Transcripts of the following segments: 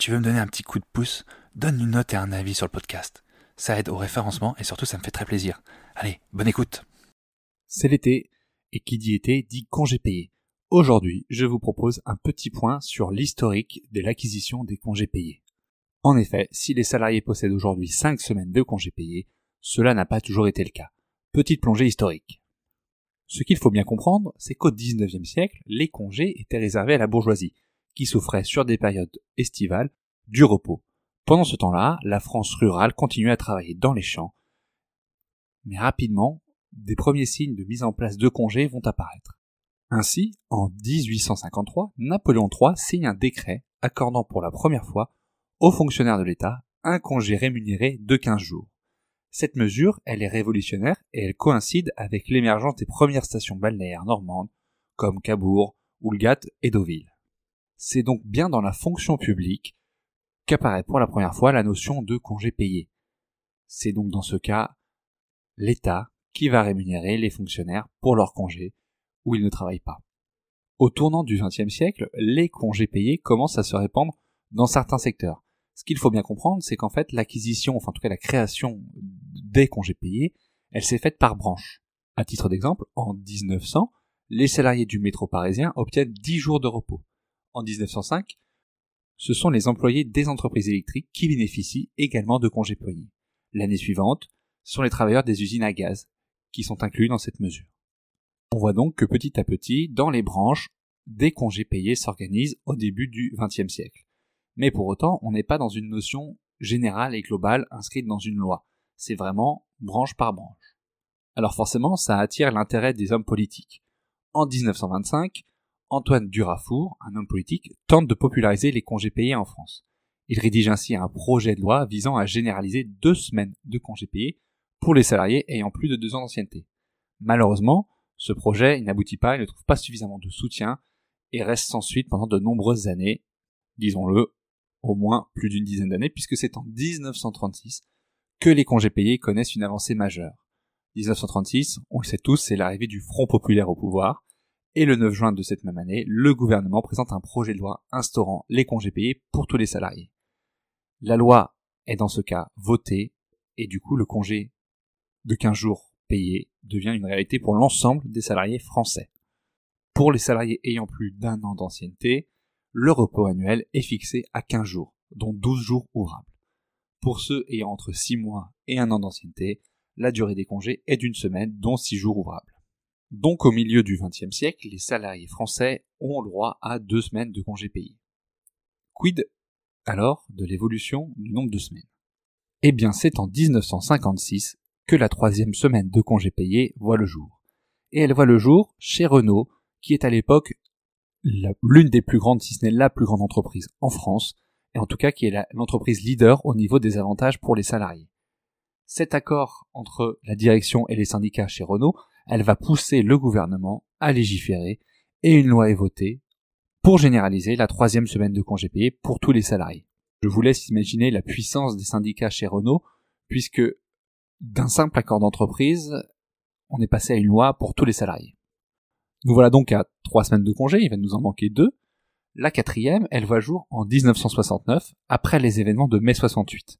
Tu veux me donner un petit coup de pouce, donne une note et un avis sur le podcast. Ça aide au référencement et surtout ça me fait très plaisir. Allez, bonne écoute. C'est l'été, et qui dit été dit congé payé. Aujourd'hui, je vous propose un petit point sur l'historique de l'acquisition des congés payés. En effet, si les salariés possèdent aujourd'hui 5 semaines de congés payés, cela n'a pas toujours été le cas. Petite plongée historique. Ce qu'il faut bien comprendre, c'est qu'au XIXe siècle, les congés étaient réservés à la bourgeoisie, souffrait sur des périodes estivales du repos. Pendant ce temps-là, la France rurale continuait à travailler dans les champs, mais rapidement, des premiers signes de mise en place de congés vont apparaître. Ainsi, en 1853, Napoléon III signe un décret accordant pour la première fois aux fonctionnaires de l'État un congé rémunéré de 15 jours. Cette mesure, elle est révolutionnaire et elle coïncide avec l'émergence des premières stations balnéaires normandes comme Cabourg, Oulgat et Deauville. C'est donc bien dans la fonction publique qu'apparaît pour la première fois la notion de congé payé. C'est donc dans ce cas l'État qui va rémunérer les fonctionnaires pour leurs congés où ils ne travaillent pas. Au tournant du XXe siècle, les congés payés commencent à se répandre dans certains secteurs. Ce qu'il faut bien comprendre, c'est qu'en fait, l'acquisition, enfin en tout cas la création des congés payés, elle s'est faite par branche. À titre d'exemple, en 1900, les salariés du métro parisien obtiennent 10 jours de repos. En 1905, ce sont les employés des entreprises électriques qui bénéficient également de congés payés. L'année suivante, ce sont les travailleurs des usines à gaz qui sont inclus dans cette mesure. On voit donc que petit à petit, dans les branches, des congés payés s'organisent au début du XXe siècle. Mais pour autant, on n'est pas dans une notion générale et globale inscrite dans une loi. C'est vraiment branche par branche. Alors forcément, ça attire l'intérêt des hommes politiques. En 1925, Antoine Durafour, un homme politique, tente de populariser les congés payés en France. Il rédige ainsi un projet de loi visant à généraliser deux semaines de congés payés pour les salariés ayant plus de deux ans d'ancienneté. Malheureusement, ce projet n'aboutit pas, il ne trouve pas suffisamment de soutien et reste sans suite pendant de nombreuses années, disons-le, au moins plus d'une dizaine d'années, puisque c'est en 1936 que les congés payés connaissent une avancée majeure. 1936, on le sait tous, c'est l'arrivée du Front populaire au pouvoir, et le 9 juin de cette même année, le gouvernement présente un projet de loi instaurant les congés payés pour tous les salariés. La loi est dans ce cas votée, et du coup le congé de 15 jours payés devient une réalité pour l'ensemble des salariés français. Pour les salariés ayant plus d'un an d'ancienneté, le repos annuel est fixé à 15 jours, dont 12 jours ouvrables. Pour ceux ayant entre 6 mois et un an d'ancienneté, la durée des congés est d'une semaine, dont 6 jours ouvrables. Donc au milieu du XXe siècle, les salariés français ont le droit à deux semaines de congés payés. Quid alors de l'évolution du nombre de semaines? Eh bien c'est en 1956 que la troisième semaine de congés payés voit le jour. Et elle voit le jour chez Renault, qui est à l'époque l'une des plus grandes, si ce n'est la plus grande entreprise en France, et en tout cas qui est l'entreprise leader au niveau des avantages pour les salariés. Cet accord entre la direction et les syndicats chez Renault, elle va pousser le gouvernement à légiférer et une loi est votée pour généraliser la troisième semaine de congés payés pour tous les salariés. Je vous laisse imaginer la puissance des syndicats chez Renault, puisque d'un simple accord d'entreprise, on est passé à une loi pour tous les salariés. Nous voilà donc à trois semaines de congé, il va nous en manquer deux. La quatrième, elle voit jour en 1969, après les événements de mai 68.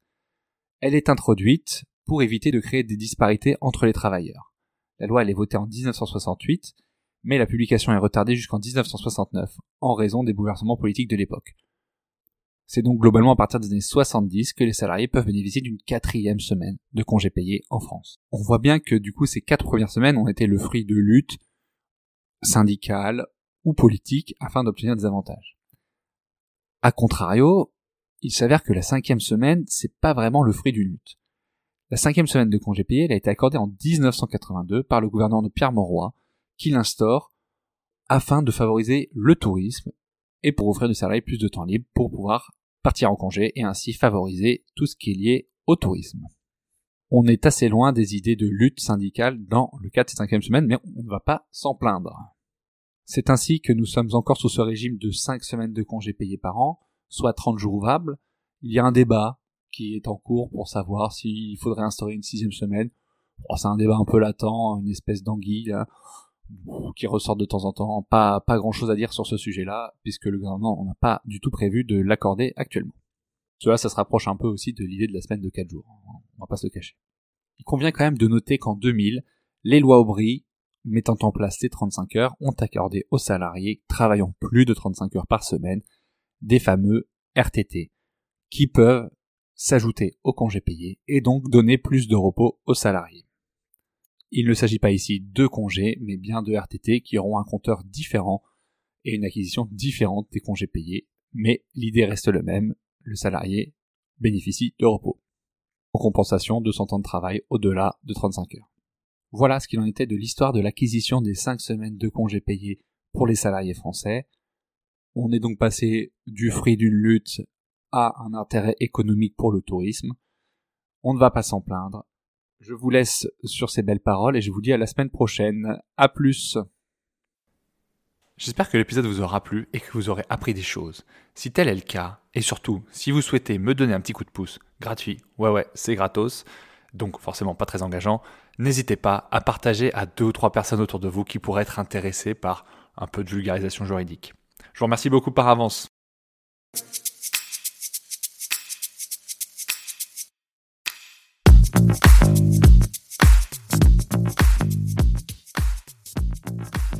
Elle est introduite pour éviter de créer des disparités entre les travailleurs. La loi, elle est votée en 1968, mais la publication est retardée jusqu'en 1969, en raison des bouleversements politiques de l'époque. C'est donc globalement à partir des années 70 que les salariés peuvent bénéficier d'une quatrième semaine de congés payés en France. On voit bien que du coup ces quatre premières semaines ont été le fruit de luttes syndicales ou politiques afin d'obtenir des avantages. A contrario, il s'avère que la cinquième semaine, c'est pas vraiment le fruit d'une lutte. La cinquième semaine de congés payés, elle a été accordée en 1982 par le gouvernement de Pierre Mauroy, qui l'instaure afin de favoriser le tourisme et pour offrir du salariés plus de temps libre pour pouvoir partir en congé et ainsi favoriser tout ce qui est lié au tourisme. On est assez loin des idées de lutte syndicale dans le cadre de cette cinquième semaine, mais on ne va pas s'en plaindre. C'est ainsi que nous sommes encore sous ce régime de 5 semaines de congés payés par an, soit 30 jours ouvrables. Il y a un débat qui est en cours pour savoir s'il faudrait instaurer une sixième semaine. c'est un débat un peu latent, une espèce d'anguille qui ressort de temps en temps. Pas, pas grand chose à dire sur ce sujet-là, puisque le gouvernement n'a pas du tout prévu de l'accorder actuellement. Cela, ça se rapproche un peu aussi de l'idée de la semaine de 4 jours. On va pas se le cacher. Il convient quand même de noter qu'en 2000, les lois Aubry, mettant en place ces 35 heures, ont accordé aux salariés travaillant plus de 35 heures par semaine des fameux RTT, qui peuvent s'ajouter aux congés payés et donc donner plus de repos aux salariés. Il ne s'agit pas ici de congés, mais bien de RTT qui auront un compteur différent et une acquisition différente des congés payés, mais l'idée reste le même, le salarié bénéficie de repos. En compensation de son temps de travail au-delà de 35 heures. Voilà ce qu'il en était de l'histoire de l'acquisition des 5 semaines de congés payés pour les salariés français. On est donc passé du fruit d'une lutte à un intérêt économique pour le tourisme. On ne va pas s'en plaindre. Je vous laisse sur ces belles paroles et je vous dis à la semaine prochaine. À plus. J'espère que l'épisode vous aura plu et que vous aurez appris des choses. Si tel est le cas, et surtout, si vous souhaitez me donner un petit coup de pouce, gratuit, ouais ouais, c'est gratos, donc forcément pas très engageant, n'hésitez pas à partager à deux ou trois personnes autour de vous qui pourraient être intéressées par un peu de vulgarisation juridique. Je vous remercie beaucoup par avance.